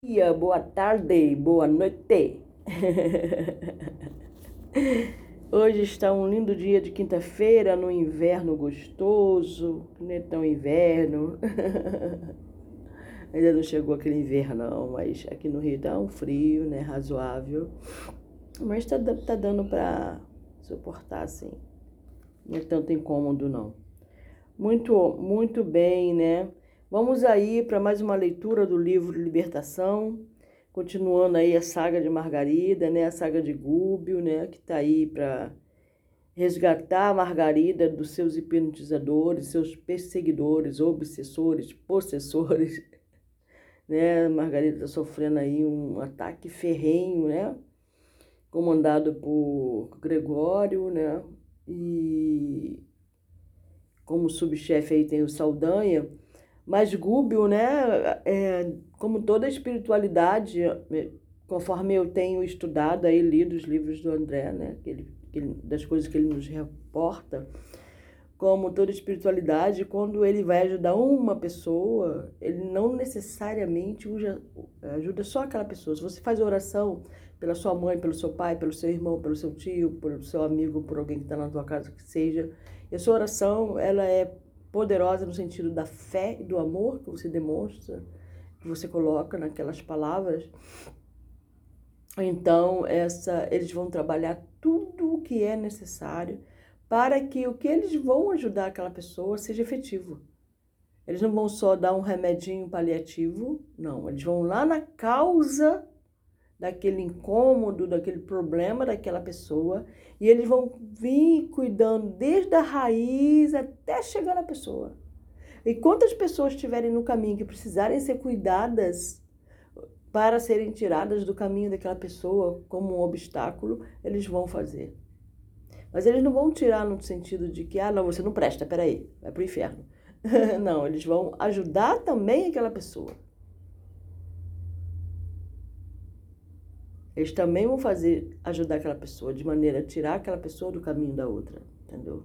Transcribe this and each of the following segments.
dia, boa tarde, boa noite. Hoje está um lindo dia de quinta-feira, no inverno gostoso, não é tão inverno. Ainda não chegou aquele inverno, mas aqui no Rio está um frio, né, razoável. Mas está tá dando para suportar, assim. Não é tanto incômodo, não. Muito, muito bem, né? Vamos aí para mais uma leitura do livro Libertação, continuando aí a saga de Margarida, né, a saga de Gúbio, né, que está aí para resgatar a Margarida dos seus hipnotizadores, seus perseguidores, obsessores, possessores, né? Margarida está sofrendo aí um ataque ferrenho, né, comandado por Gregório, né, e como subchefe aí tem o Saldanha, mas Gúbio, né, é, como toda espiritualidade, é, conforme eu tenho estudado aí, lido os livros do André, né, que ele, que ele, das coisas que ele nos reporta, como toda espiritualidade, quando ele vai ajudar uma pessoa, ele não necessariamente usa, ajuda só aquela pessoa. Se você faz oração pela sua mãe, pelo seu pai, pelo seu irmão, pelo seu tio, pelo seu amigo, por alguém que está na tua casa, que seja, e sua oração, ela é poderosa no sentido da fé e do amor que você demonstra, que você coloca naquelas palavras. Então, essa, eles vão trabalhar tudo o que é necessário para que o que eles vão ajudar aquela pessoa seja efetivo. Eles não vão só dar um remedinho paliativo, não. Eles vão lá na causa daquele incômodo, daquele problema daquela pessoa, e eles vão vir cuidando desde a raiz até chegar na pessoa. E quantas pessoas estiverem no caminho que precisarem ser cuidadas para serem tiradas do caminho daquela pessoa como um obstáculo, eles vão fazer. Mas eles não vão tirar no sentido de que, ah, não, você não presta, peraí, vai para o inferno. não, eles vão ajudar também aquela pessoa. Eles também vão fazer, ajudar aquela pessoa de maneira a tirar aquela pessoa do caminho da outra, entendeu?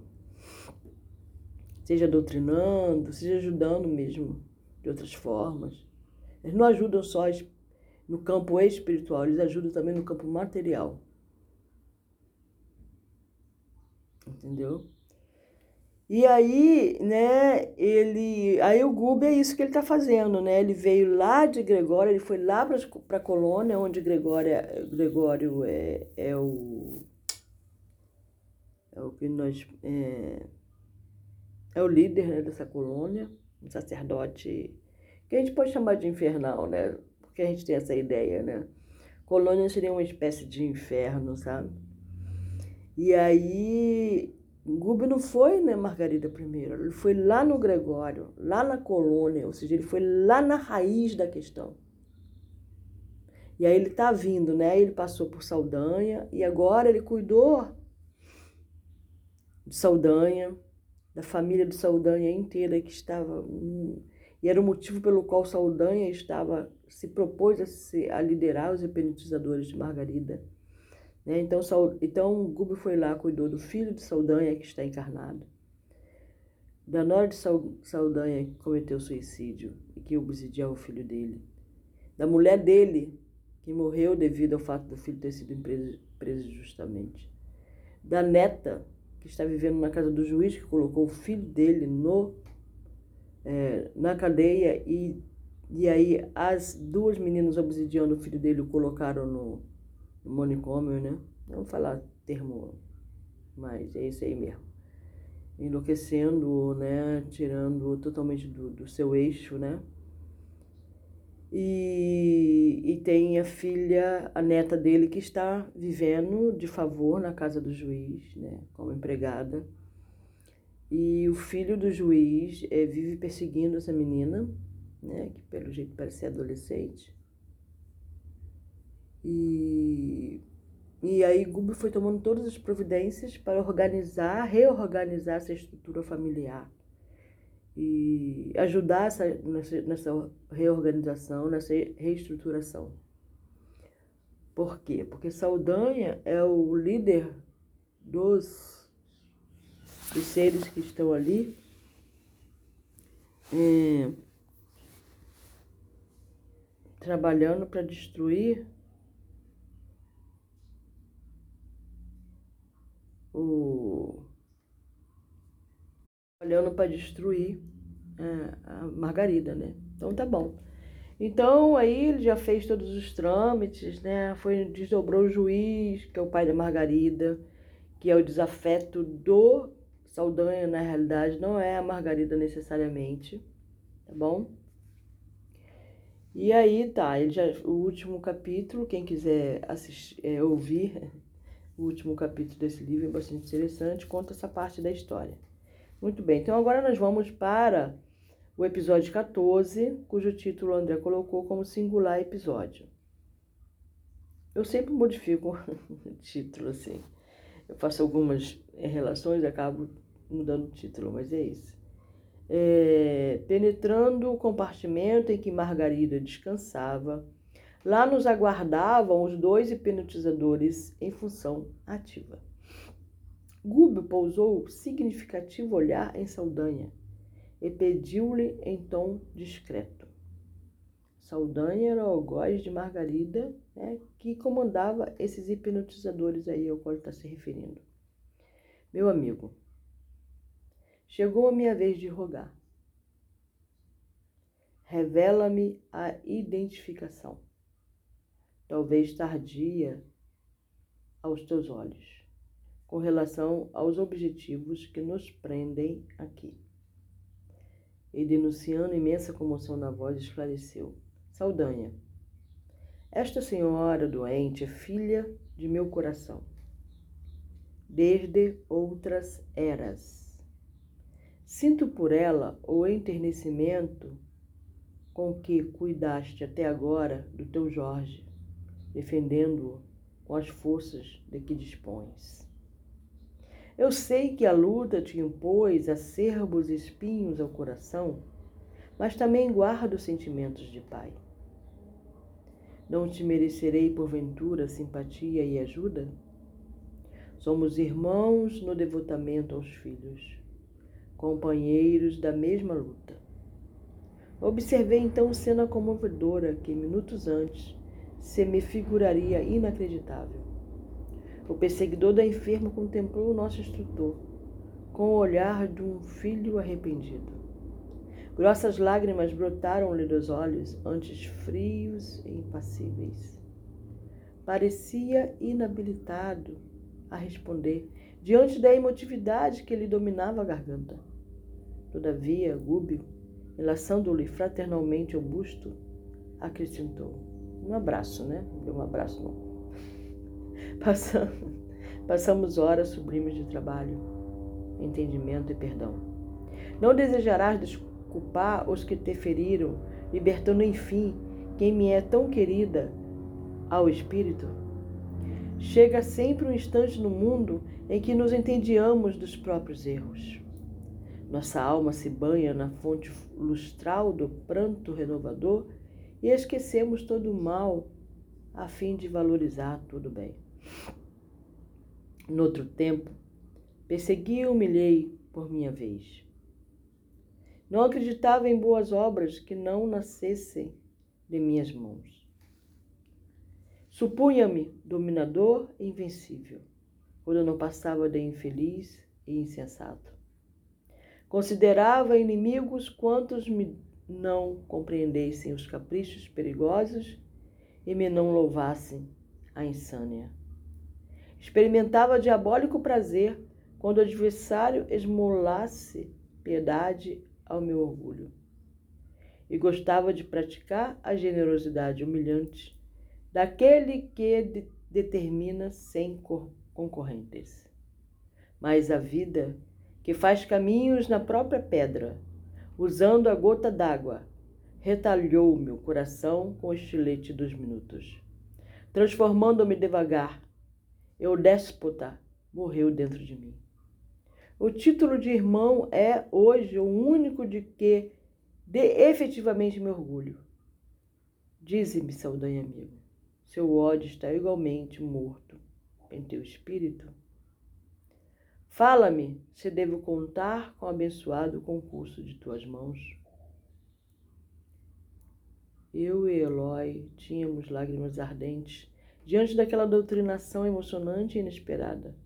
Seja doutrinando, seja ajudando mesmo de outras formas. Eles não ajudam só no campo espiritual, eles ajudam também no campo material. Entendeu? E aí, né, ele, aí o Gube é isso que ele está fazendo, né? Ele veio lá de Gregório, ele foi lá para colônia, onde Gregório, Gregório é, é o é o que nós é, é o líder né, dessa colônia, um sacerdote que a gente pode chamar de infernal, né? Porque a gente tem essa ideia, né? Colônia seria uma espécie de inferno, sabe? E aí Gube não foi na né, Margarida I, ele foi lá no Gregório, lá na colônia, ou seja, ele foi lá na raiz da questão. E aí ele está vindo, né? Ele passou por Saldanha e agora ele cuidou de Saldanha, da família de Saldanha inteira que estava. E era o motivo pelo qual Saldanha estava se propôs a, se, a liderar os hipnotizadores de Margarida. Né? Então, então Gubo foi lá, cuidou do filho de Saldanha, que está encarnado, da nora de Saldanha, que cometeu suicídio e que obsidiava o filho dele, da mulher dele, que morreu devido ao fato do filho ter sido preso, preso justamente, da neta, que está vivendo na casa do juiz, que colocou o filho dele no, é, na cadeia e, e aí as duas meninas obsidiando o filho dele o colocaram no manicômio, né? Vamos falar termo, mas é isso aí mesmo. Enlouquecendo, né? Tirando totalmente do, do seu eixo, né? E, e tem a filha, a neta dele, que está vivendo de favor na casa do juiz, né? Como empregada. E o filho do juiz é, vive perseguindo essa menina, né? Que pelo jeito parece ser adolescente. E, e aí Gubi foi tomando todas as providências para organizar, reorganizar essa estrutura familiar e ajudar essa, nessa, nessa reorganização, nessa reestruturação. Por quê? Porque Saldanha é o líder dos, dos seres que estão ali. É, trabalhando para destruir o trabalhando para destruir é, a Margarida, né? Então tá bom. Então aí ele já fez todos os trâmites, né? Foi desdobrou o juiz, que é o pai da Margarida, que é o desafeto do Saldanha, na realidade, não é a Margarida necessariamente, tá bom? E aí tá, ele já, o último capítulo, quem quiser assistir, é, ouvir o último capítulo desse livro é bastante interessante, conta essa parte da história. Muito bem, então agora nós vamos para o episódio 14, cujo título André colocou como singular episódio. Eu sempre modifico o título assim eu faço algumas eh, relações e acabo mudando o título, mas é isso. É, penetrando o compartimento em que Margarida descansava, lá nos aguardavam os dois hipnotizadores em função ativa. Gúbio pousou significativo olhar em Saldanha e pediu-lhe em tom discreto. Saldanha era o algoz de Margarida, né, que comandava esses hipnotizadores aí ao qual está se referindo. Meu amigo, chegou a minha vez de rogar. Revela-me a identificação, talvez tardia aos teus olhos, com relação aos objetivos que nos prendem aqui. E denunciando imensa comoção na voz, esclareceu. Saldanha. Esta senhora doente é filha de meu coração, desde outras eras. Sinto por ela o enternecimento com que cuidaste até agora do teu Jorge, defendendo-o com as forças de que dispões. Eu sei que a luta te impôs acerbos espinhos ao coração, mas também guardo sentimentos de pai. Não te merecerei, porventura, simpatia e ajuda? Somos irmãos no devotamento aos filhos, companheiros da mesma luta. Observei então cena comovedora que, minutos antes, se me figuraria inacreditável. O perseguidor da enferma contemplou o nosso instrutor com o olhar de um filho arrependido. Grossas lágrimas brotaram-lhe dos olhos, antes frios e impassíveis. Parecia inabilitado a responder diante da emotividade que lhe dominava a garganta. Todavia, Gúbio, enlaçando-lhe fraternalmente o busto, acrescentou: Um abraço, né? Deu um abraço, não. Passamos, passamos horas sublimes de trabalho, entendimento e perdão. Não desejarás culpar os que te feriram, libertando enfim quem me é tão querida ao Espírito? Chega sempre um instante no mundo em que nos entediamos dos próprios erros. Nossa alma se banha na fonte lustral do pranto renovador e esquecemos todo o mal a fim de valorizar tudo bem. Noutro tempo, persegui e humilhei por minha vez. Não acreditava em boas obras que não nascessem de minhas mãos. Supunha-me dominador e invencível, quando não passava de infeliz e insensato. Considerava inimigos quantos me não compreendessem os caprichos perigosos e me não louvassem a insânia. Experimentava diabólico prazer quando o adversário esmolasse piedade ao meu orgulho. E gostava de praticar a generosidade humilhante daquele que de determina sem concorrentes. Mas a vida, que faz caminhos na própria pedra, usando a gota d'água, retalhou meu coração com o estilete dos minutos, transformando-me devagar. Eu déspota morreu dentro de mim. O título de irmão é hoje o único de que de efetivamente me orgulho. Dize-me, saudanha amigo, seu ódio está igualmente morto em teu espírito? Fala-me se devo contar com o abençoado concurso de tuas mãos. Eu e Eloy tínhamos lágrimas ardentes diante daquela doutrinação emocionante e inesperada.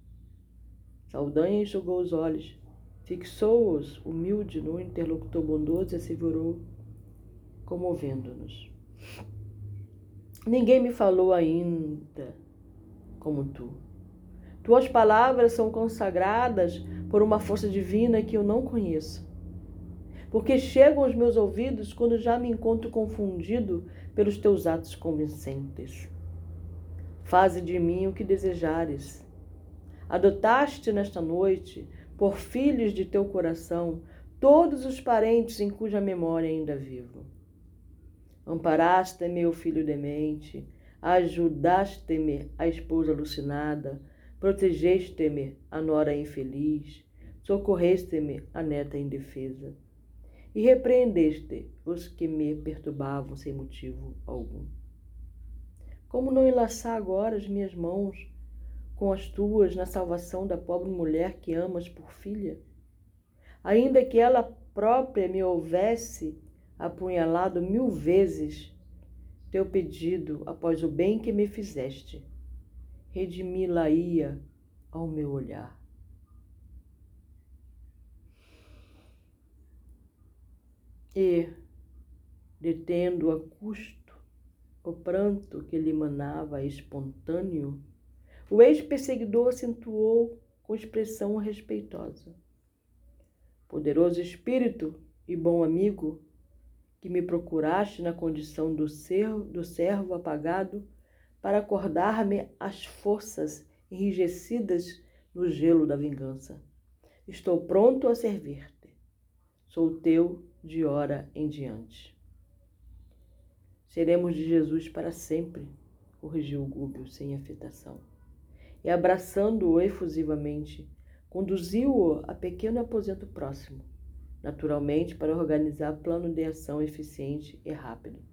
Saldanha enxugou os olhos, fixou-os humilde no interlocutor bondoso e assegurou, comovendo-nos. Ninguém me falou ainda como tu. Tuas palavras são consagradas por uma força divina que eu não conheço. Porque chegam aos meus ouvidos quando já me encontro confundido pelos teus atos convincentes. Faze de mim o que desejares. Adotaste nesta noite, por filhos de teu coração, todos os parentes em cuja memória ainda vivo. Amparaste meu filho demente, ajudaste-me a esposa alucinada, protegeste-me a nora infeliz, socorreste-me a neta indefesa, e repreendeste os que me perturbavam sem motivo algum. Como não enlaçar agora as minhas mãos com as tuas na salvação da pobre mulher que amas por filha? Ainda que ela própria me houvesse apunhalado mil vezes teu pedido após o bem que me fizeste, redimi-la-ia ao meu olhar. E, detendo a custo o pranto que lhe manava espontâneo, o ex-perseguidor acentuou com expressão respeitosa. Poderoso espírito e bom amigo, que me procuraste na condição do, servo, do servo apagado, para acordar-me as forças enrijecidas no gelo da vingança. Estou pronto a servir-te. Sou teu de hora em diante. Seremos de Jesus para sempre, corrigiu Gúbio sem afetação. E abraçando-o efusivamente, conduziu-o a pequeno aposento próximo, naturalmente para organizar plano de ação eficiente e rápido.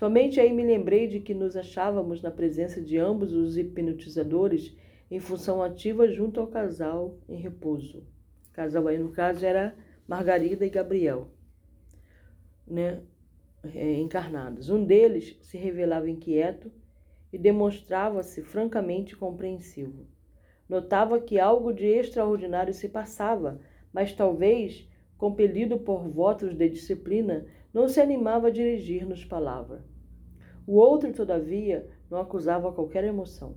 Somente aí me lembrei de que nos achávamos na presença de ambos os hipnotizadores em função ativa junto ao casal em repouso. O casal aí, no caso, era Margarida e Gabriel. Né? é, encarnados. Um deles se revelava inquieto e demonstrava-se francamente compreensivo. Notava que algo de extraordinário se passava, mas talvez, compelido por votos de disciplina, não se animava a dirigir-nos palavra. O outro, todavia, não acusava qualquer emoção.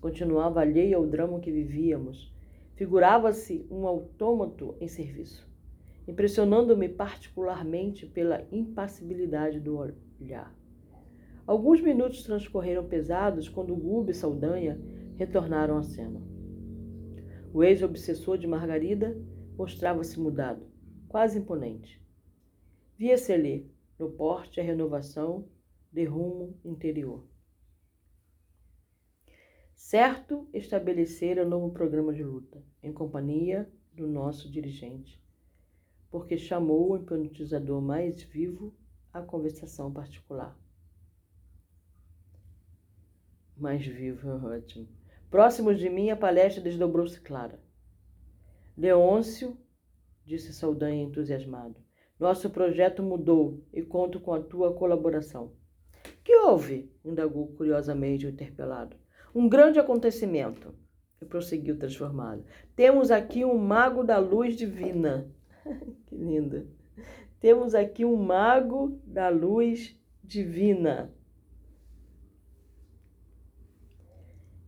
Continuava alheio ao drama que vivíamos. Figurava-se um autômato em serviço impressionando-me particularmente pela impassibilidade do olhar. Alguns minutos transcorreram pesados quando Gube e Saldanha retornaram à cena. O ex-obsessor de Margarida mostrava-se mudado, quase imponente. Via-se ali, no porte, a renovação de rumo interior. Certo estabelecer um novo programa de luta, em companhia do nosso dirigente, porque chamou o hipnotizador mais vivo à conversação particular. Mais vivo, ótimo. Próximos de mim, a palestra desdobrou-se clara. Leôncio, disse Saldanha entusiasmado, nosso projeto mudou e conto com a tua colaboração. Que houve? indagou curiosamente o interpelado. Um grande acontecimento, prosseguiu transformado. Temos aqui um mago da luz divina que linda. Temos aqui um mago da luz divina.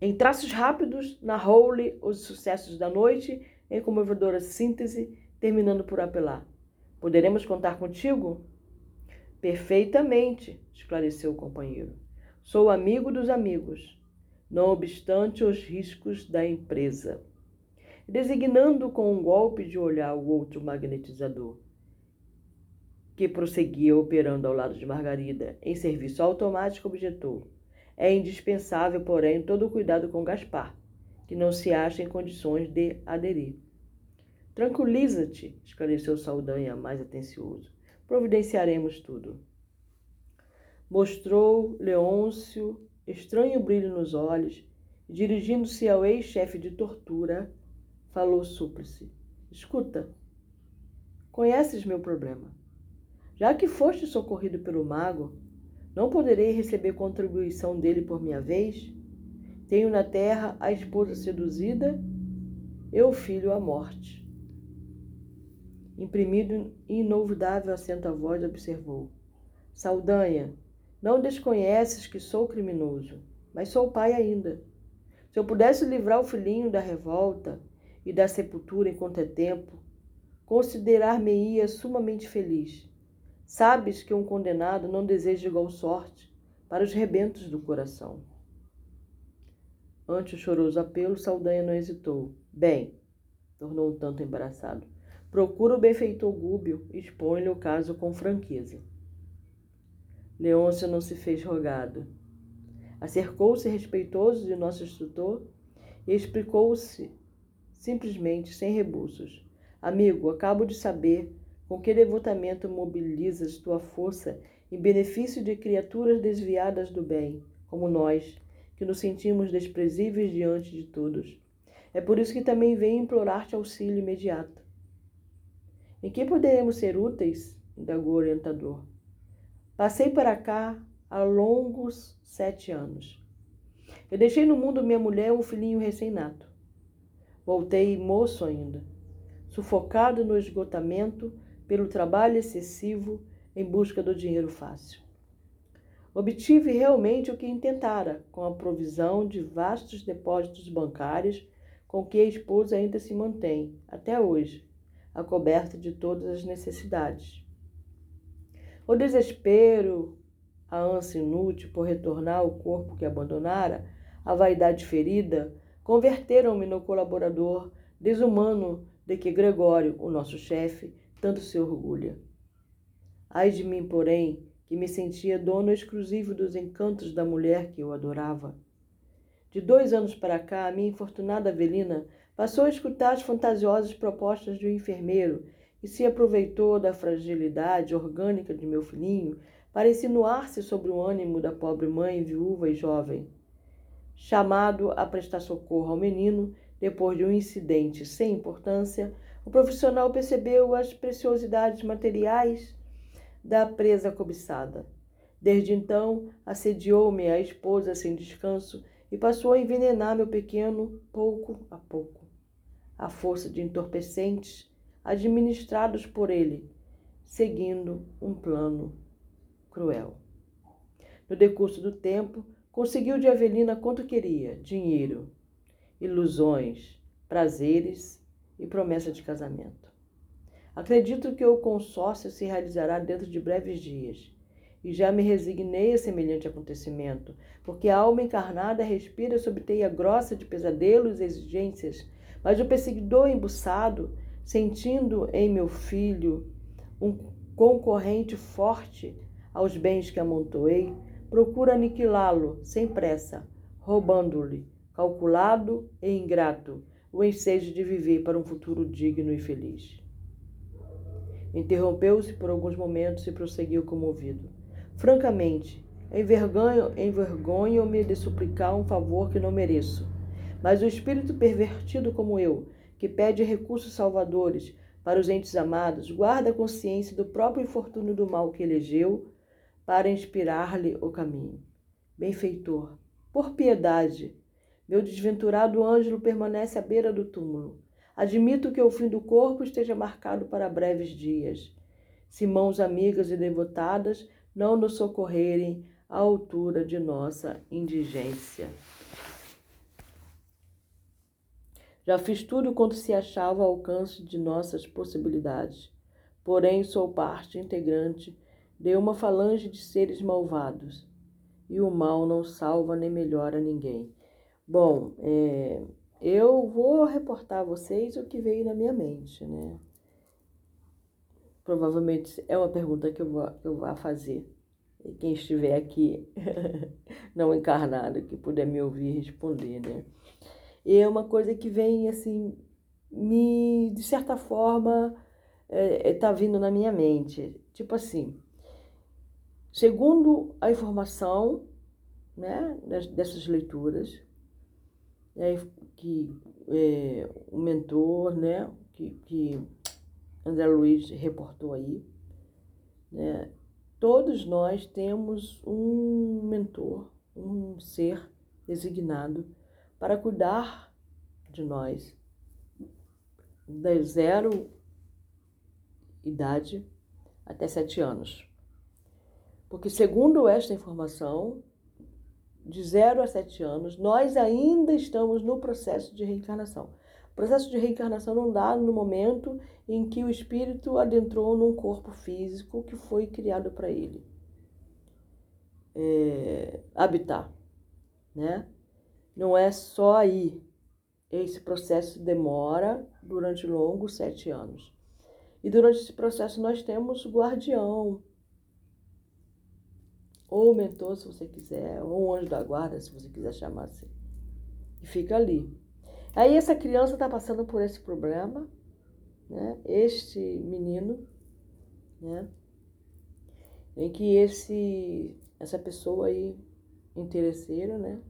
Em traços rápidos, narrou-lhe os sucessos da noite, em comovedora síntese, terminando por apelar. Poderemos contar contigo? Perfeitamente, esclareceu o companheiro. Sou amigo dos amigos, não obstante os riscos da empresa designando com um golpe de olhar o outro magnetizador, que prosseguia operando ao lado de Margarida em serviço automático, objetou: É indispensável, porém, todo o cuidado com Gaspar, que não se acha em condições de aderir. Tranquiliza-te, esclareceu Saldanha, mais atencioso. Providenciaremos tudo. Mostrou Leôncio estranho brilho nos olhos e, dirigindo-se ao ex-chefe de tortura, falou Súplice. Escuta, conheces meu problema. Já que foste socorrido pelo mago, Não poderei receber contribuição dele por minha vez? Tenho na terra a esposa seduzida e o filho à morte. Imprimido inolvidável acento a voz, observou: Saldanha, não desconheces que sou criminoso, mas sou pai ainda. Se eu pudesse livrar o filhinho da revolta e da sepultura enquanto é tempo, considerar-me-ia sumamente feliz. Sabes que um condenado não deseja igual sorte para os rebentos do coração. Ante o choroso apelo, Saldanha não hesitou. Bem, tornou um tanto embaraçado, procura o benfeitor Gúbio expõe-lhe o caso com franqueza. Leôncio não se fez rogado. Acercou-se respeitoso de nosso instrutor e explicou-se simplesmente, sem rebuços. Amigo, acabo de saber com que devotamento mobilizas tua força em benefício de criaturas desviadas do bem, como nós, que nos sentimos desprezíveis diante de todos. É por isso que também venho implorar-te auxílio imediato. Em que poderemos ser úteis? indagou o orientador. Passei para cá há longos sete anos. Eu deixei no mundo minha mulher e um filhinho recém-nato. Voltei moço ainda, sufocado no esgotamento pelo trabalho excessivo em busca do dinheiro fácil. Obtive realmente o que intentara, com a provisão de vastos depósitos bancários com que a esposa ainda se mantém, até hoje, a coberta de todas as necessidades. O desespero, a ânsia inútil por retornar ao corpo que abandonara, a vaidade ferida, converteram-me no colaborador desumano de que Gregório, o nosso chefe, tanto se orgulha. Ai de mim, porém, que me sentia dono exclusivo dos encantos da mulher que eu adorava. De dois anos para cá, a minha infortunada Avelina passou a escutar as fantasiosas propostas do enfermeiro e se aproveitou da fragilidade orgânica de meu filhinho para insinuar-se sobre o ânimo da pobre mãe viúva e jovem. Chamado a prestar socorro ao menino, depois de um incidente sem importância, o profissional percebeu as preciosidades materiais da presa cobiçada. Desde então, assediou-me a esposa sem descanso e passou a envenenar meu pequeno pouco a pouco. A força de entorpecentes administrados por ele, seguindo um plano cruel. No decurso do tempo, conseguiu de Avelina quanto queria: dinheiro, ilusões, prazeres e promessa de casamento. Acredito que o consórcio se realizará dentro de breves dias. E já me resignei a semelhante acontecimento, porque a alma encarnada respira sob teia grossa de pesadelos e exigências, mas o perseguidor embuçado, sentindo em meu filho um concorrente forte, aos bens que amontoei, procura aniquilá-lo sem pressa, roubando-lhe, calculado e ingrato, o ensejo de viver para um futuro digno e feliz. Interrompeu-se por alguns momentos e prosseguiu comovido. Francamente, envergonho, envergonho-me de suplicar um favor que não mereço. Mas o espírito pervertido como eu, que pede recursos salvadores para os entes amados, guarda a consciência do próprio infortúnio do mal que elegeu para inspirar-lhe o caminho. Benfeitor, por piedade, meu desventurado ângelo permanece à beira do túmulo. Admito que o fim do corpo esteja marcado para breves dias. Se mãos amigas e devotadas não nos socorrerem à altura de nossa indigência. Já fiz tudo quanto se achava ao alcance de nossas possibilidades. Porém, sou parte integrante de uma falange de seres malvados, e o mal não salva nem melhora ninguém. Bom, é, eu vou reportar a vocês o que veio na minha mente, né? Provavelmente é uma pergunta que eu vou, eu vou fazer. E quem estiver aqui não encarnado, que puder me ouvir responder, né? E é uma coisa que vem, assim, me, de certa forma, está é, tá vindo na minha mente. Tipo assim, Segundo a informação né, dessas leituras, é, que é, o mentor, né, que, que André Luiz reportou aí, né, todos nós temos um mentor, um ser designado para cuidar de nós da zero idade até sete anos. Porque, segundo esta informação, de 0 a 7 anos, nós ainda estamos no processo de reencarnação. O processo de reencarnação não dá no momento em que o espírito adentrou num corpo físico que foi criado para ele é, habitar, né? Não é só aí. Esse processo demora durante longos sete anos. E durante esse processo nós temos guardião, ou mentor, se você quiser, ou anjo da guarda, se você quiser chamar assim. E fica ali. Aí essa criança está passando por esse problema, né? Este menino, né? Em que esse essa pessoa aí interesseira, né?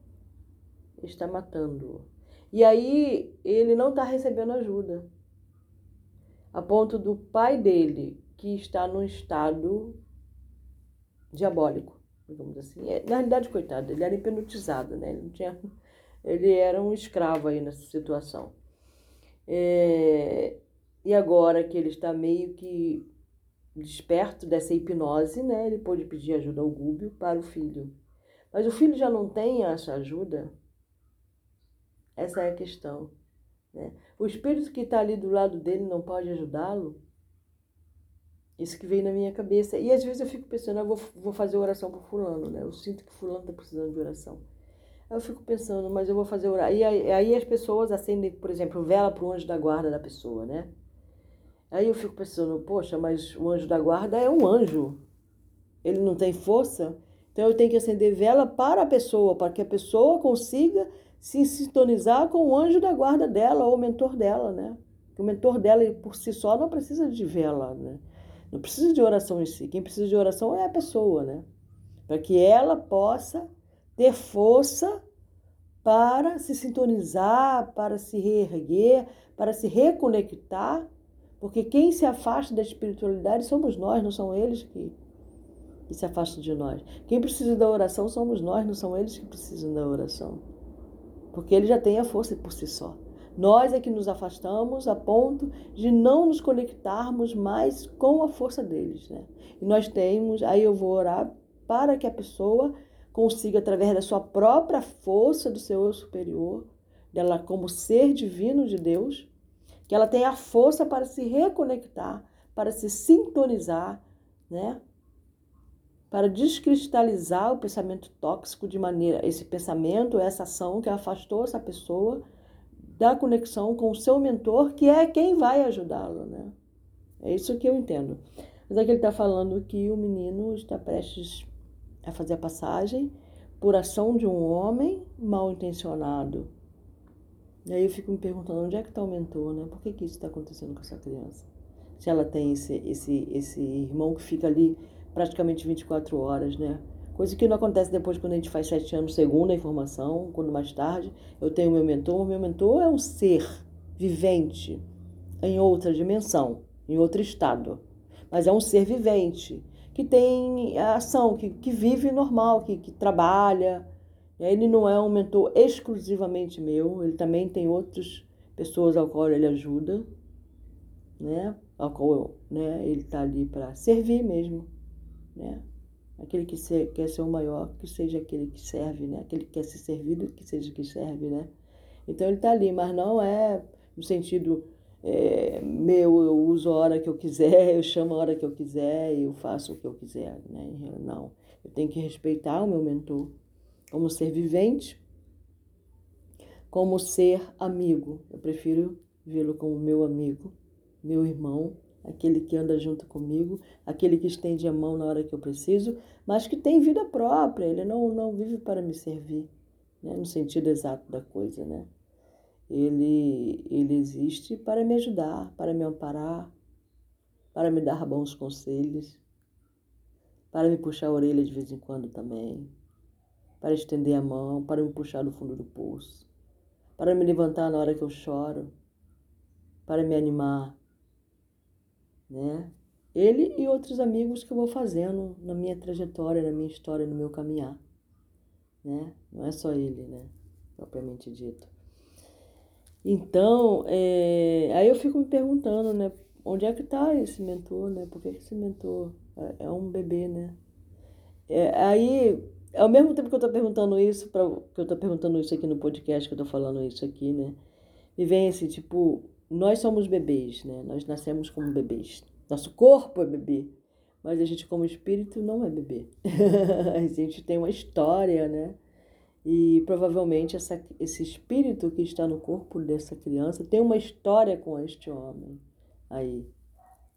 Está matando. E aí ele não está recebendo ajuda. A ponto do pai dele, que está num estado diabólico, digamos assim. É, na realidade, coitado, ele era hipnotizado, né? Ele, não tinha, ele era um escravo aí nessa situação. É, e agora que ele está meio que desperto dessa hipnose, né? Ele pôde pedir ajuda ao Gúbio para o filho. Mas o filho já não tem essa ajuda? Essa é a questão. Né? O espírito que está ali do lado dele não pode ajudá-lo? Isso que veio na minha cabeça. E às vezes eu fico pensando, eu vou, vou fazer oração para fulano, né? Eu sinto que fulano está precisando de oração. Aí eu fico pensando, mas eu vou fazer oração. E aí, aí as pessoas acendem, por exemplo, vela para o anjo da guarda da pessoa, né? Aí eu fico pensando, poxa, mas o anjo da guarda é um anjo. Ele não tem força. Então eu tenho que acender vela para a pessoa, para que a pessoa consiga se sintonizar com o anjo da guarda dela ou o mentor dela, né? O mentor dela por si só não precisa de vela, né? Não precisa de oração em si. Quem precisa de oração é a pessoa, né? Para que ela possa ter força para se sintonizar, para se reerguer, para se reconectar, porque quem se afasta da espiritualidade somos nós, não são eles que, que se afastam de nós. Quem precisa da oração somos nós, não são eles que precisam da oração. Porque ele já tem a força por si só. Nós é que nos afastamos a ponto de não nos conectarmos mais com a força deles. Né? E nós temos, aí eu vou orar para que a pessoa consiga, através da sua própria força do seu eu superior, dela como ser divino de Deus, que ela tenha a força para se reconectar, para se sintonizar, né? Para descristalizar o pensamento tóxico de maneira, esse pensamento, essa ação que afastou essa pessoa da conexão com o seu mentor, que é quem vai ajudá-lo, né? É isso que eu entendo. Mas aqui ele está falando que o menino está prestes a fazer a passagem por ação de um homem mal intencionado. E aí eu fico me perguntando onde é que está o mentor, né? Por que, que isso está acontecendo com essa criança? Se ela tem esse, esse, esse irmão que fica ali praticamente 24 horas, né? Coisa que não acontece depois quando a gente faz sete anos, segundo a informação, quando mais tarde eu tenho meu mentor. Meu mentor é um ser vivente em outra dimensão, em outro estado. Mas é um ser vivente que tem ação, que, que vive normal, que, que trabalha. Ele não é um mentor exclusivamente meu, ele também tem outras pessoas ao qual ele ajuda, né? Ao qual né, ele está ali para servir mesmo, né? Aquele que quer ser o maior, que seja aquele que serve, né? Aquele que quer ser servido, que seja que serve, né? Então ele está ali, mas não é no sentido é, meu, eu uso a hora que eu quiser, eu chamo a hora que eu quiser, eu faço o que eu quiser, né? Não, eu tenho que respeitar o meu mentor como ser vivente, como ser amigo. Eu prefiro vê-lo como meu amigo, meu irmão, aquele que anda junto comigo, aquele que estende a mão na hora que eu preciso, mas que tem vida própria, ele não, não vive para me servir, né? no sentido exato da coisa, né? Ele, ele existe para me ajudar, para me amparar, para me dar bons conselhos, para me puxar a orelha de vez em quando também, para estender a mão, para me puxar do fundo do poço, para me levantar na hora que eu choro, para me animar, né? Ele e outros amigos que eu vou fazendo na minha trajetória, na minha história, no meu caminhar. Né? Não é só ele, né? Propriamente dito. Então, é... aí eu fico me perguntando, né? Onde é que está esse mentor, né? Por que esse mentor é, é um bebê, né? É, aí, ao mesmo tempo que eu estou perguntando isso, pra, que eu estou perguntando isso aqui no podcast, que eu estou falando isso aqui, né? Me vem assim, tipo, nós somos bebês, né? Nós nascemos como bebês. Nosso corpo é bebê, mas a gente como espírito não é bebê. a gente tem uma história, né? E provavelmente essa, esse espírito que está no corpo dessa criança tem uma história com este homem aí,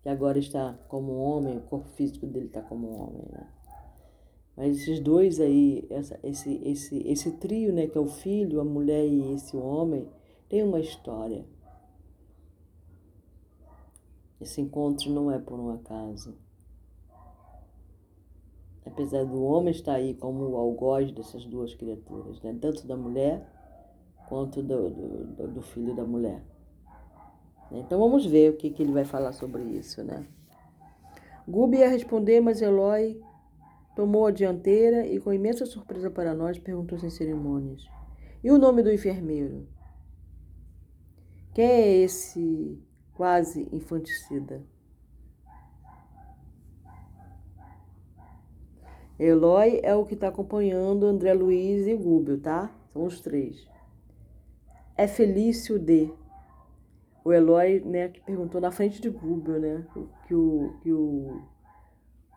que agora está como homem, o corpo físico dele está como homem, né? Mas esses dois aí, essa, esse, esse, esse trio, né, que é o filho, a mulher e esse homem, tem uma história. Esse encontro não é por um acaso. Apesar do homem estar aí como o algoz dessas duas criaturas, né? tanto da mulher quanto do, do, do filho da mulher. Então vamos ver o que, que ele vai falar sobre isso, né? Gubi ia responder, mas Eloy tomou a dianteira e, com imensa surpresa para nós, perguntou sem cerimônias: E o nome do enfermeiro? Quem é esse quase infanticida. Eloy é o que está acompanhando André Luiz e Gúbio, tá? São os três. É Felício D. O Eloy, né, que perguntou na frente de Gúbio, né? Que o. Que o,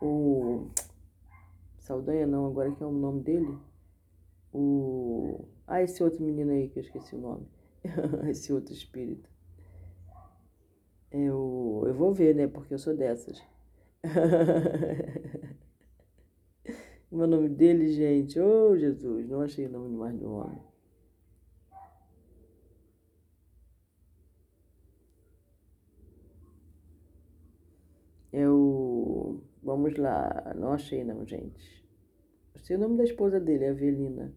o Saldanha não, agora que é o nome dele. O. Ah, esse outro menino aí que eu esqueci o nome. esse outro espírito. Eu, eu vou ver, né? Porque eu sou dessas. o nome dele, gente. Oh, Jesus, não achei o nome mais do homem. Eu. Vamos lá. Não achei, não, gente. Sei o nome da esposa dele, Avelina.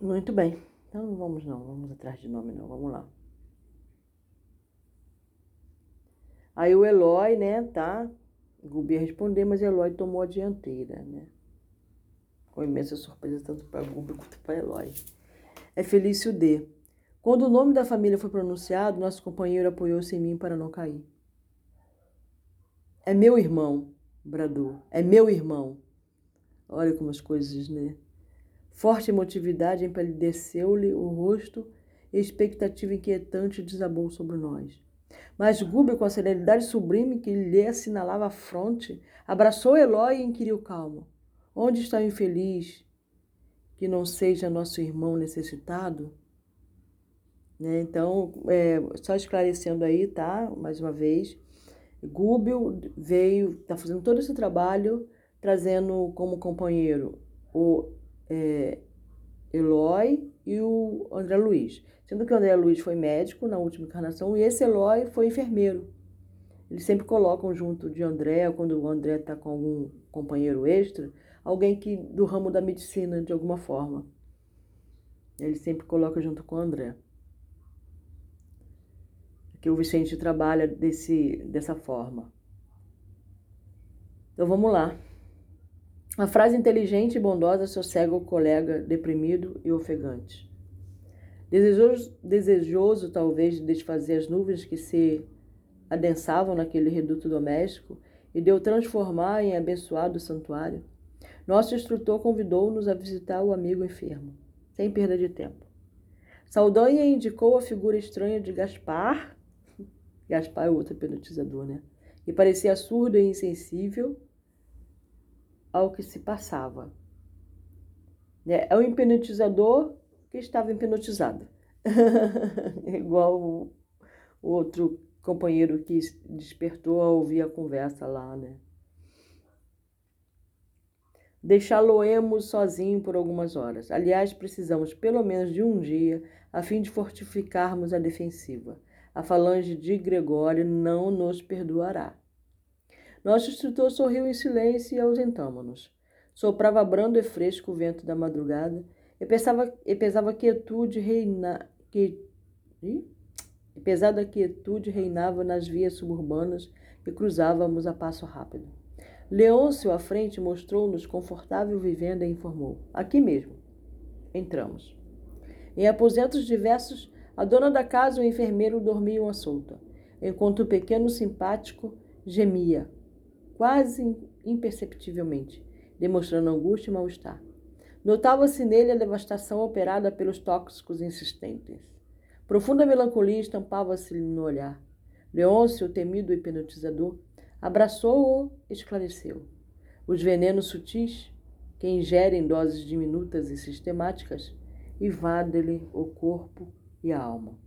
Muito bem. Então não vamos não, vamos atrás de nome não, vamos lá. Aí o Eloy, né, tá? Gubi responder, mas Eloy tomou a dianteira, né? Com imensa surpresa tanto para Gubi quanto para Eloy. É Felício D. Quando o nome da família foi pronunciado, nosso companheiro apoiou-se em mim para não cair. É meu irmão, bradou. É meu irmão. Olha como as coisas, né? Forte emotividade empalideceu-lhe o rosto e expectativa inquietante desabou sobre nós. Mas Guber, com a serenidade sublime que lhe assinalava a fronte, abraçou Eloy e inquiriu calmo: Onde está o infeliz que não seja nosso irmão necessitado? Né? Então, é, só esclarecendo aí, tá? Mais uma vez, Gúbio veio, está fazendo todo esse trabalho, trazendo como companheiro o é, Eloy e o André Luiz. Sendo que o André Luiz foi médico na última encarnação e esse Eloy foi enfermeiro. Eles sempre colocam junto de André, quando o André está com algum companheiro extra, alguém que do ramo da medicina de alguma forma. Ele sempre coloca junto com o André. Que o Vicente trabalha desse, dessa forma. Então vamos lá. A frase inteligente e bondosa sossega o colega deprimido e ofegante. Desejoso, desejoso, talvez, de desfazer as nuvens que se adensavam naquele reduto doméstico e de o transformar em abençoado santuário, nosso instrutor convidou-nos a visitar o amigo enfermo, sem perda de tempo. Saldanha indicou a figura estranha de Gaspar, Gaspar é outro hipnotizador, né? Que parecia surdo e insensível ao que se passava. É, é o hipnotizador que estava hipnotizado. Igual o, outro companheiro que despertou a ouvir a conversa lá, né? Deixá-lo-emos sozinho por algumas horas. Aliás, precisamos pelo menos de um dia a fim de fortificarmos a defensiva. A falange de Gregório não nos perdoará. Nosso instrutor sorriu em silêncio e ausentamo-nos. Soprava brando e fresco o vento da madrugada e pesava, e pesava quietude reina, que, e pesada quietude reinava nas vias suburbanas que cruzávamos a passo rápido. Leôncio, à frente, mostrou-nos confortável vivenda e informou: Aqui mesmo. Entramos. Em aposentos diversos, a dona da casa e o enfermeiro dormiam à solta, enquanto o pequeno simpático gemia, quase imperceptivelmente, demonstrando angústia e mal-estar. Notava-se nele a devastação operada pelos tóxicos insistentes. Profunda melancolia estampava-se no olhar. Leôncio, o temido hipnotizador, abraçou-o esclareceu. Os venenos sutis, que ingerem doses diminutas e sistemáticas, invadem-lhe o corpo e a alma.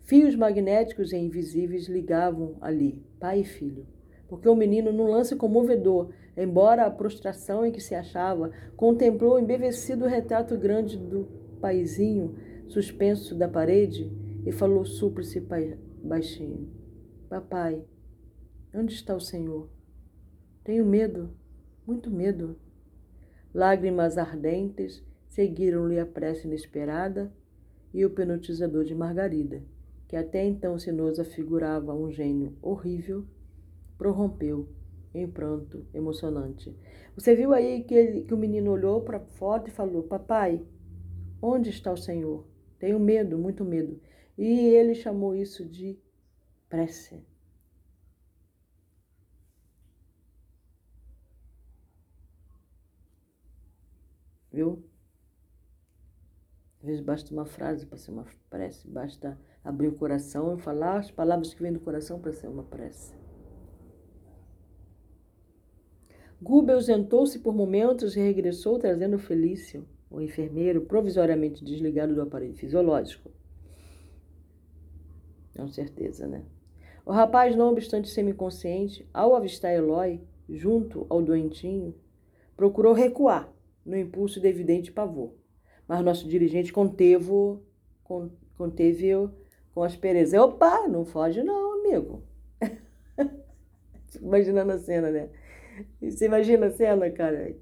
Fios magnéticos e invisíveis ligavam ali pai e filho, porque o menino, num lance comovedor, embora a prostração em que se achava, contemplou embevecido o retrato grande do paizinho suspenso da parede e falou súplice baixinho: Papai, onde está o Senhor? Tenho medo, muito medo. Lágrimas ardentes seguiram-lhe a prece inesperada e o penotizador de Margarida, que até então se nos afigurava um gênio horrível, prorrompeu em pranto emocionante. Você viu aí que, ele, que o menino olhou para a foto e falou: Papai, onde está o Senhor? Tenho medo, muito medo. E ele chamou isso de prece. Viu? Às vezes basta uma frase para ser uma prece, basta abrir o coração e falar as palavras que vêm do coração para ser uma prece. Gube ausentou-se por momentos e regressou trazendo Felício, o enfermeiro, provisoriamente desligado do aparelho fisiológico. Com certeza, né? O rapaz, não obstante semiconsciente, ao avistar Eloy, junto ao doentinho, procurou recuar no impulso de evidente pavor. Mas nosso dirigente conteve, conteve com aspereza. Opa, não foge não, amigo. Imaginando a cena, né? Você imagina a cena, cara?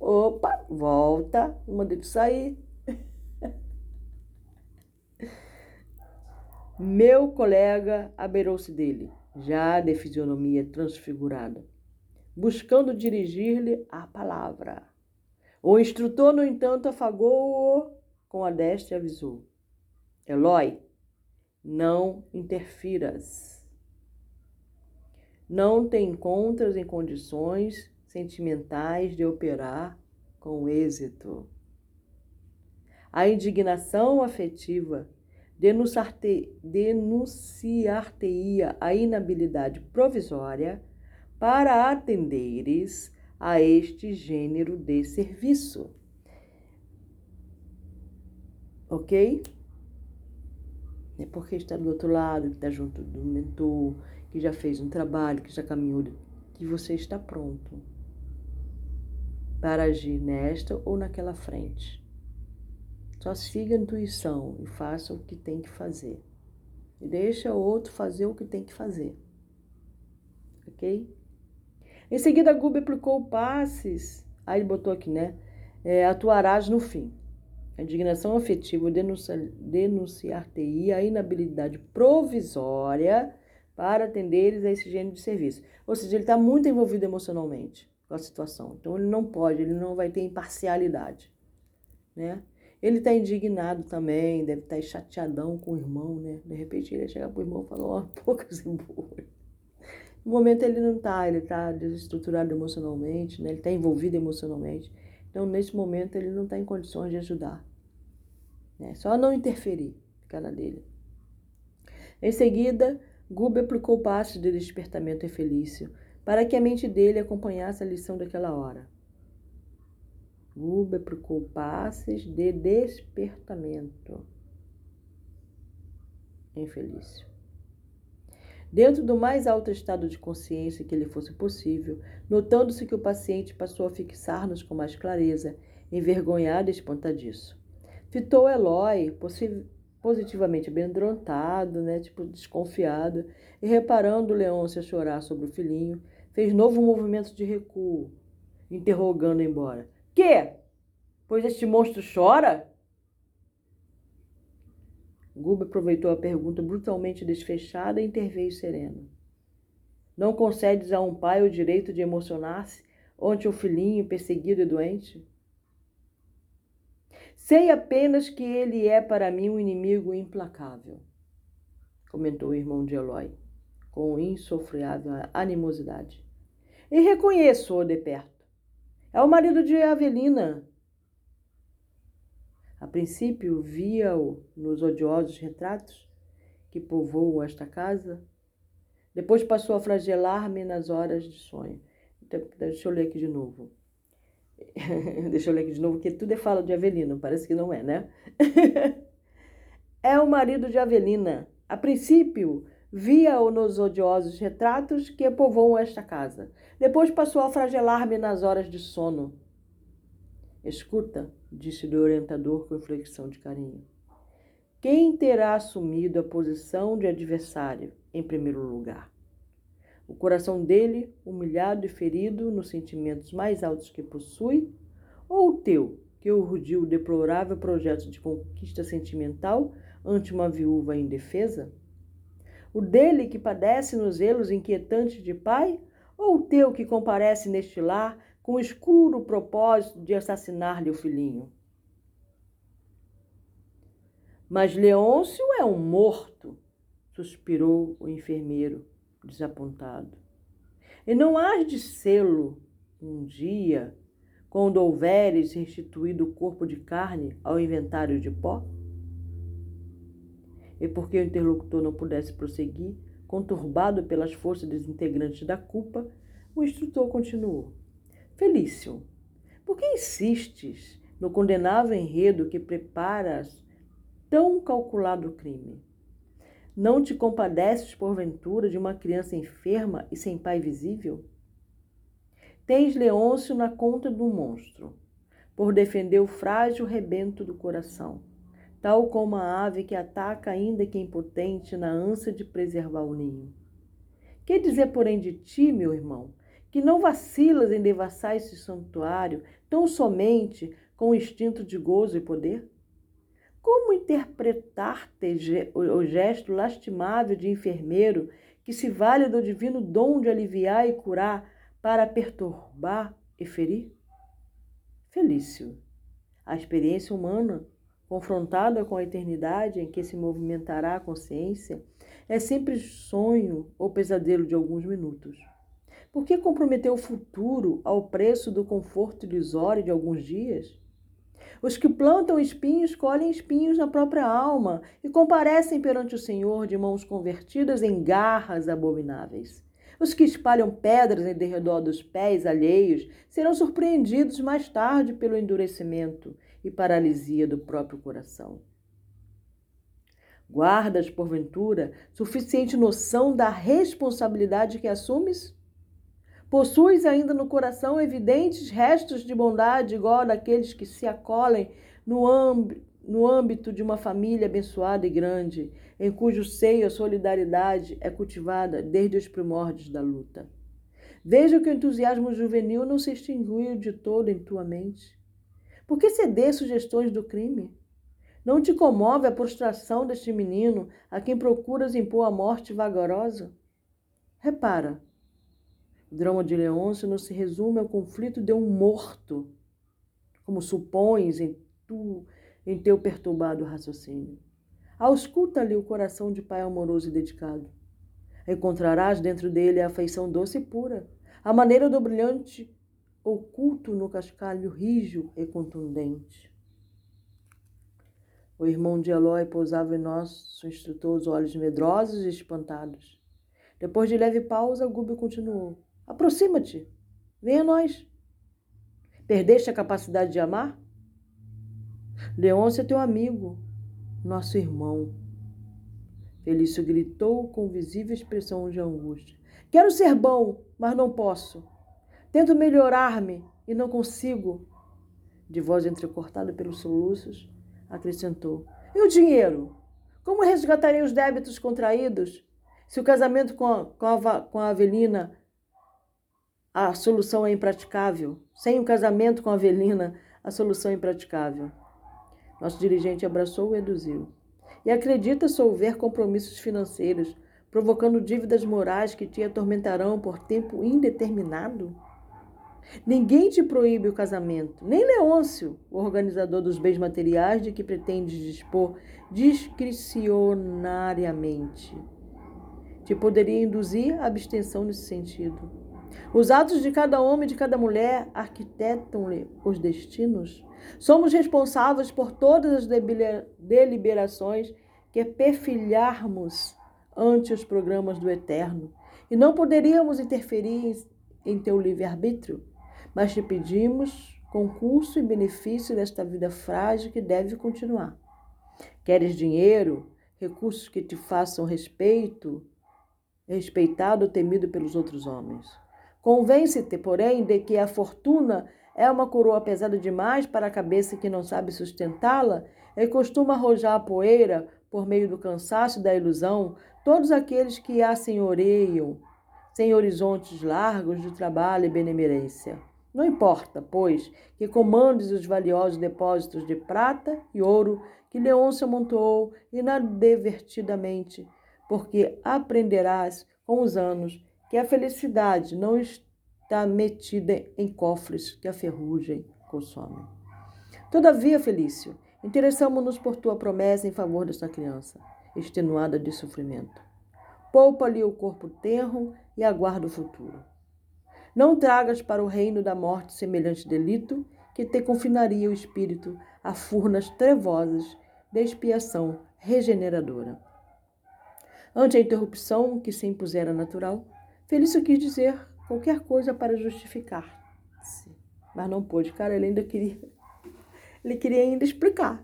Opa, volta, mandei tu sair. Meu colega abeirou-se dele, já de fisionomia transfigurada, buscando dirigir-lhe a palavra. O instrutor, no entanto, afagou-o com a destra e avisou: Eloy, não interfiras não te encontras em condições sentimentais de operar com êxito. A indignação afetiva denunciar-te-ia a inabilidade provisória para atenderes a este gênero de serviço. Ok? É porque está do outro lado, está junto do mentor, que já fez um trabalho, que já caminhou, que você está pronto para agir nesta ou naquela frente. Só siga a intuição e faça o que tem que fazer. E deixa o outro fazer o que tem que fazer. Ok? Em seguida, a Gube aplicou passes. Aí ele botou aqui, né? É, atuarás no fim. A indignação afetiva denunciar-te-ia a inabilidade provisória para atender a esse gênero de serviço. Ou seja, ele está muito envolvido emocionalmente com a situação. Então ele não pode, ele não vai ter imparcialidade, né? Ele está indignado também, deve estar tá chateadão com o irmão, né? De repente ele ia chegar para o irmão e falar, ó, oh, poucas e boas. No momento ele não está, ele está desestruturado emocionalmente, né? Ele está envolvido emocionalmente. Então, nesse momento, ele não está em condições de ajudar. Né? Só não interferir, ficar na dele. Em seguida, Gube aplicou passos de despertamento em Felício, para que a mente dele acompanhasse a lição daquela hora. Gube aplicou passes de despertamento em Felício. Dentro do mais alto estado de consciência que lhe fosse possível, notando-se que o paciente passou a fixar-nos com mais clareza, envergonhado e espantadiço. Fitou Eloy, positivamente amedrontado, né, tipo desconfiado, e reparando Leôncia chorar sobre o filhinho, fez novo movimento de recuo, interrogando embora. Que? Pois este monstro chora? Guba aproveitou a pergunta brutalmente desfechada e interveio sereno. Não concedes a um pai o direito de emocionar-se ante o filhinho perseguido e doente? Sei apenas que ele é para mim um inimigo implacável, comentou o irmão de Eloy, com insofreável animosidade. E reconheço-o de perto. É o marido de Avelina. A princípio, via-o nos odiosos retratos que povoam esta casa. Depois passou a flagelar-me nas horas de sonho. Então, deixa eu ler aqui de novo. Deixa eu ler aqui de novo, porque tudo é fala de Avelina, parece que não é, né? é o marido de Avelina. A princípio, via-o nos odiosos retratos que povoam esta casa. Depois passou a fragelar-me nas horas de sono. Escuta, disse-lhe o orientador com inflexão de carinho. Quem terá assumido a posição de adversário em primeiro lugar? O coração dele, humilhado e ferido nos sentimentos mais altos que possui, ou o teu, que urdiu o deplorável projeto de conquista sentimental ante uma viúva indefesa? O dele que padece nos elos inquietantes de pai, ou o teu que comparece neste lar com o escuro propósito de assassinar-lhe o filhinho? Mas Leôncio é um morto, suspirou o enfermeiro desapontado. E não hás de sê-lo um dia, quando houveres restituído o corpo de carne ao inventário de pó? E porque o interlocutor não pudesse prosseguir, conturbado pelas forças desintegrantes da culpa, o instrutor continuou. Felício, por que insistes no condenável enredo que preparas tão calculado crime? Não te compadeces, porventura, de uma criança enferma e sem pai visível? Tens Leôncio na conta do monstro, por defender o frágil rebento do coração, tal como a ave que ataca, ainda que impotente, na ânsia de preservar o ninho. Que dizer, porém, de ti, meu irmão, que não vacilas em devassar esse santuário tão somente com o instinto de gozo e poder? Como interpretar o gesto lastimável de enfermeiro que se vale do divino dom de aliviar e curar para perturbar e ferir? Felício, a experiência humana, confrontada com a eternidade em que se movimentará a consciência, é sempre sonho ou pesadelo de alguns minutos. Por que comprometer o futuro ao preço do conforto ilusório de alguns dias? Os que plantam espinhos colhem espinhos na própria alma e comparecem perante o Senhor de mãos convertidas em garras abomináveis. Os que espalham pedras em derredor dos pés alheios serão surpreendidos mais tarde pelo endurecimento e paralisia do próprio coração. Guardas, porventura, suficiente noção da responsabilidade que assumes? Possuis ainda no coração evidentes restos de bondade igual daqueles que se acolhem no, no âmbito de uma família abençoada e grande, em cujo seio a solidariedade é cultivada desde os primórdios da luta. Veja que o entusiasmo juvenil não se extinguiu de todo em tua mente. Por que ceder sugestões do crime? Não te comove a prostração deste menino a quem procuras impor a morte vagarosa? Repara, o drama de Leôncio não se resume ao conflito de um morto, como supões em, tu, em teu perturbado raciocínio. Ausculta-lhe o coração de pai amoroso e dedicado. Encontrarás dentro dele a afeição doce e pura, a maneira do brilhante oculto no cascalho rijo e contundente. O irmão de Eloy pousava em nosso instrutor os olhos medrosos e espantados. Depois de leve pausa, Gúbio continuou. Aproxima-te. Vem a nós. Perdeste a capacidade de amar? Leôncio é teu amigo, nosso irmão. Felício gritou com visível expressão de angústia. Quero ser bom, mas não posso. Tento melhorar-me e não consigo. De voz entrecortada pelos soluços, acrescentou: E o dinheiro? Como resgatarei os débitos contraídos? Se o casamento com a, com a, com a Avelina a solução é impraticável. Sem o casamento com a Avelina, a solução é impraticável. Nosso dirigente abraçou e reduziu. e acredita solver compromissos financeiros, provocando dívidas morais que te atormentarão por tempo indeterminado? Ninguém te proíbe o casamento, nem Leôncio, o organizador dos bens materiais de que pretendes dispor discricionariamente. Te poderia induzir a abstenção nesse sentido. Os atos de cada homem e de cada mulher arquitetam-lhe os destinos. Somos responsáveis por todas as deliberações que perfilharmos ante os programas do Eterno. E não poderíamos interferir em teu livre-arbítrio mas te pedimos concurso e benefício desta vida frágil que deve continuar. Queres dinheiro, recursos que te façam respeito, respeitado ou temido pelos outros homens. Convence-te, porém, de que a fortuna é uma coroa pesada demais para a cabeça que não sabe sustentá-la e costuma arrojar a poeira por meio do cansaço e da ilusão todos aqueles que a senhoreiam, sem horizontes largos de trabalho e benemerência. Não importa, pois, que comandes os valiosos depósitos de prata e ouro que Leôncio amontoou inadvertidamente, porque aprenderás com os anos que a felicidade não está metida em cofres que a ferrugem consome. Todavia, Felício, interessamos-nos por tua promessa em favor desta criança, extenuada de sofrimento. Poupa-lhe o corpo tenro e aguarda o futuro. Não tragas para o reino da morte semelhante delito, que te confinaria o espírito a furnas trevosas de expiação regeneradora. Ante a interrupção que se impusera natural, Felício quis dizer qualquer coisa para justificar-se, mas não pôde. Cara, ele ainda queria, ele queria ainda explicar.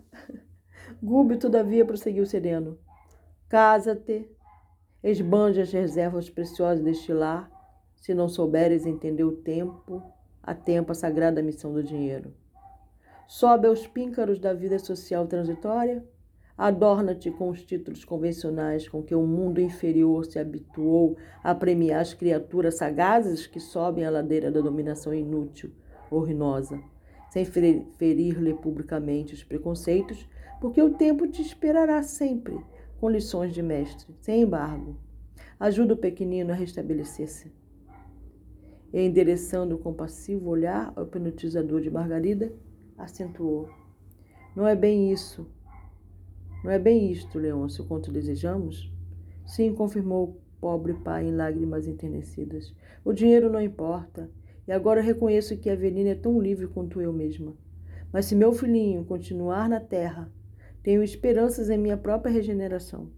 Gúbio, todavia, prosseguiu sereno. Casa-te, esbanja as reservas preciosas deste lar se não souberes entender o tempo, a tempo a sagrada missão do dinheiro. Sobe aos píncaros da vida social transitória, adorna-te com os títulos convencionais com que o mundo inferior se habituou a premiar as criaturas sagazes que sobem a ladeira da dominação inútil ou ruinosa, sem ferir-lhe publicamente os preconceitos, porque o tempo te esperará sempre com lições de mestre, sem embargo. Ajuda o pequenino a restabelecer-se e endereçando o compassivo olhar ao hipnotizador de Margarida, acentuou: Não é bem isso. Não é bem isto, Leôncio, quanto desejamos? Sim, confirmou o pobre pai em lágrimas enternecidas. O dinheiro não importa, e agora reconheço que a Avelina é tão livre quanto eu mesma. Mas se meu filhinho continuar na terra, tenho esperanças em minha própria regeneração.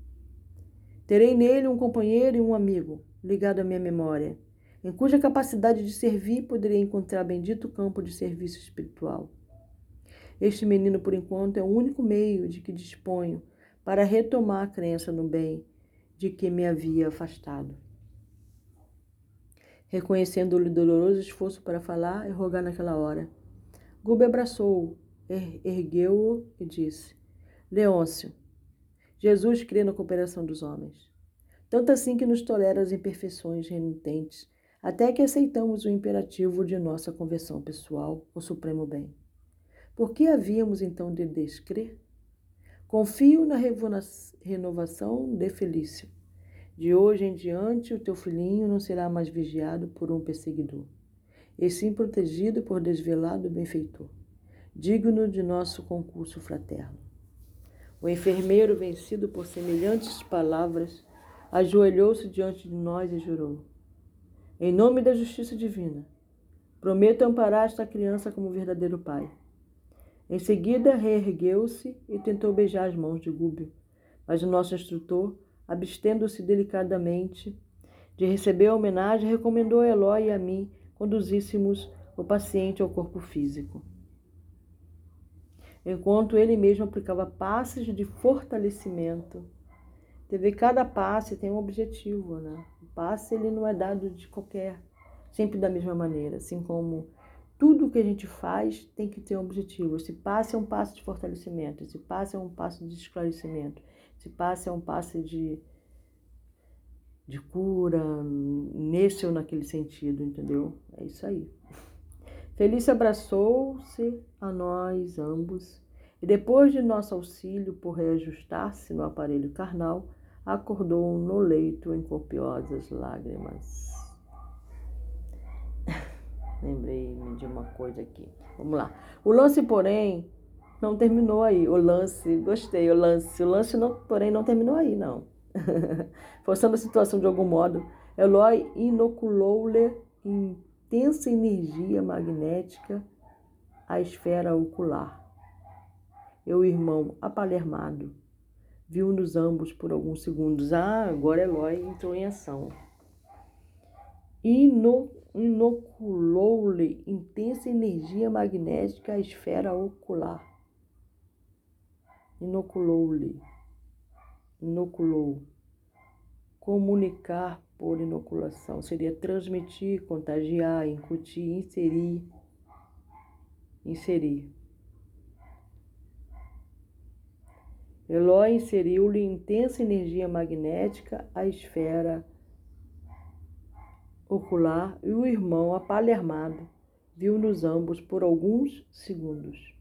Terei nele um companheiro e um amigo, ligado à minha memória em cuja capacidade de servir poderia encontrar bendito campo de serviço espiritual. Este menino, por enquanto, é o único meio de que disponho para retomar a crença no bem de que me havia afastado. Reconhecendo-lhe o doloroso esforço para falar e rogar naquela hora, Gube abraçou-o, er ergueu-o e disse: Leôncio, Jesus crê na cooperação dos homens, tanto assim que nos tolera as imperfeições renitentes até que aceitamos o imperativo de nossa conversão pessoal, o supremo bem. Por que havíamos então de descrer? Confio na renovação de Felício. De hoje em diante, o teu filhinho não será mais vigiado por um perseguidor, e sim protegido por desvelado benfeitor, digno de nosso concurso fraterno. O enfermeiro, vencido por semelhantes palavras, ajoelhou-se diante de nós e jurou: em nome da justiça divina, prometo amparar esta criança como verdadeiro pai. Em seguida, reergueu-se e tentou beijar as mãos de Gúbio, mas o nosso instrutor, abstendo-se delicadamente de receber a homenagem, recomendou a Eloy e a mim conduzíssemos o paciente ao corpo físico. Enquanto ele mesmo aplicava passes de fortalecimento, teve cada passe tem um objetivo, né? passe ele não é dado de qualquer, sempre da mesma maneira, assim como tudo que a gente faz tem que ter um objetivo. Esse passe é um passo de fortalecimento, esse passe é um passo de esclarecimento, esse passe é um passe de, de cura, nesse ou naquele sentido, entendeu? É isso aí. Felícia abraçou-se a nós ambos E depois de nosso auxílio por reajustar-se no aparelho carnal, acordou no leito em copiosas lágrimas. Lembrei-me de uma coisa aqui. Vamos lá. O lance, porém, não terminou aí. O lance, gostei, o lance. O lance, não, porém, não terminou aí, não. Forçando a situação de algum modo, Eloy inoculou-lhe intensa energia magnética à esfera ocular. E o irmão, apalermado, viu-nos ambos por alguns segundos. Ah, agora Eloy entrou em ação. Inoculou-lhe intensa energia magnética à esfera ocular. Inoculou-lhe. Inoculou. Comunicar por inoculação seria transmitir, contagiar, incutir, inserir. Inserir. Eloy inseriu-lhe intensa energia magnética à esfera ocular e o irmão, apalermado, viu-nos ambos por alguns segundos.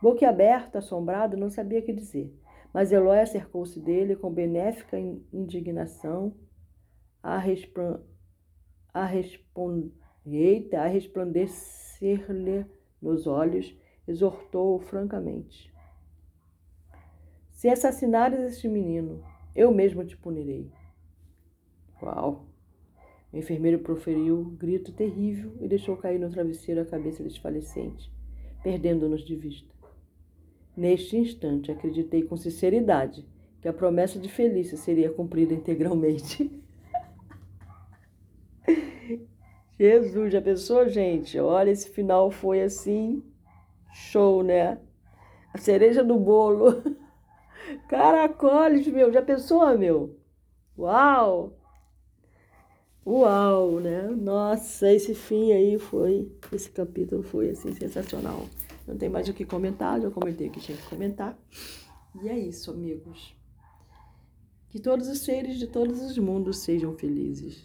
Boquiaberto, assombrado, não sabia o que dizer, mas Eloy acercou-se dele com benéfica indignação a, resplan... a, respond... Eita, a resplandecer-lhe nos olhos, exortou-o francamente. Se assassinares este menino, eu mesmo te punirei. Uau! O enfermeiro proferiu um grito terrível e deixou cair no travesseiro a cabeça desfalecente, perdendo-nos de vista. Neste instante, acreditei com sinceridade que a promessa de Felícia seria cumprida integralmente. Jesus, já pensou, gente? Olha, esse final foi assim, show, né? A cereja do bolo. Caracoles, meu, já pensou, meu? Uau! Uau, né? Nossa, esse fim aí foi, esse capítulo foi assim sensacional. Não tem mais o que comentar, já comentei o que tinha que comentar. E é isso, amigos. Que todos os seres de todos os mundos sejam felizes.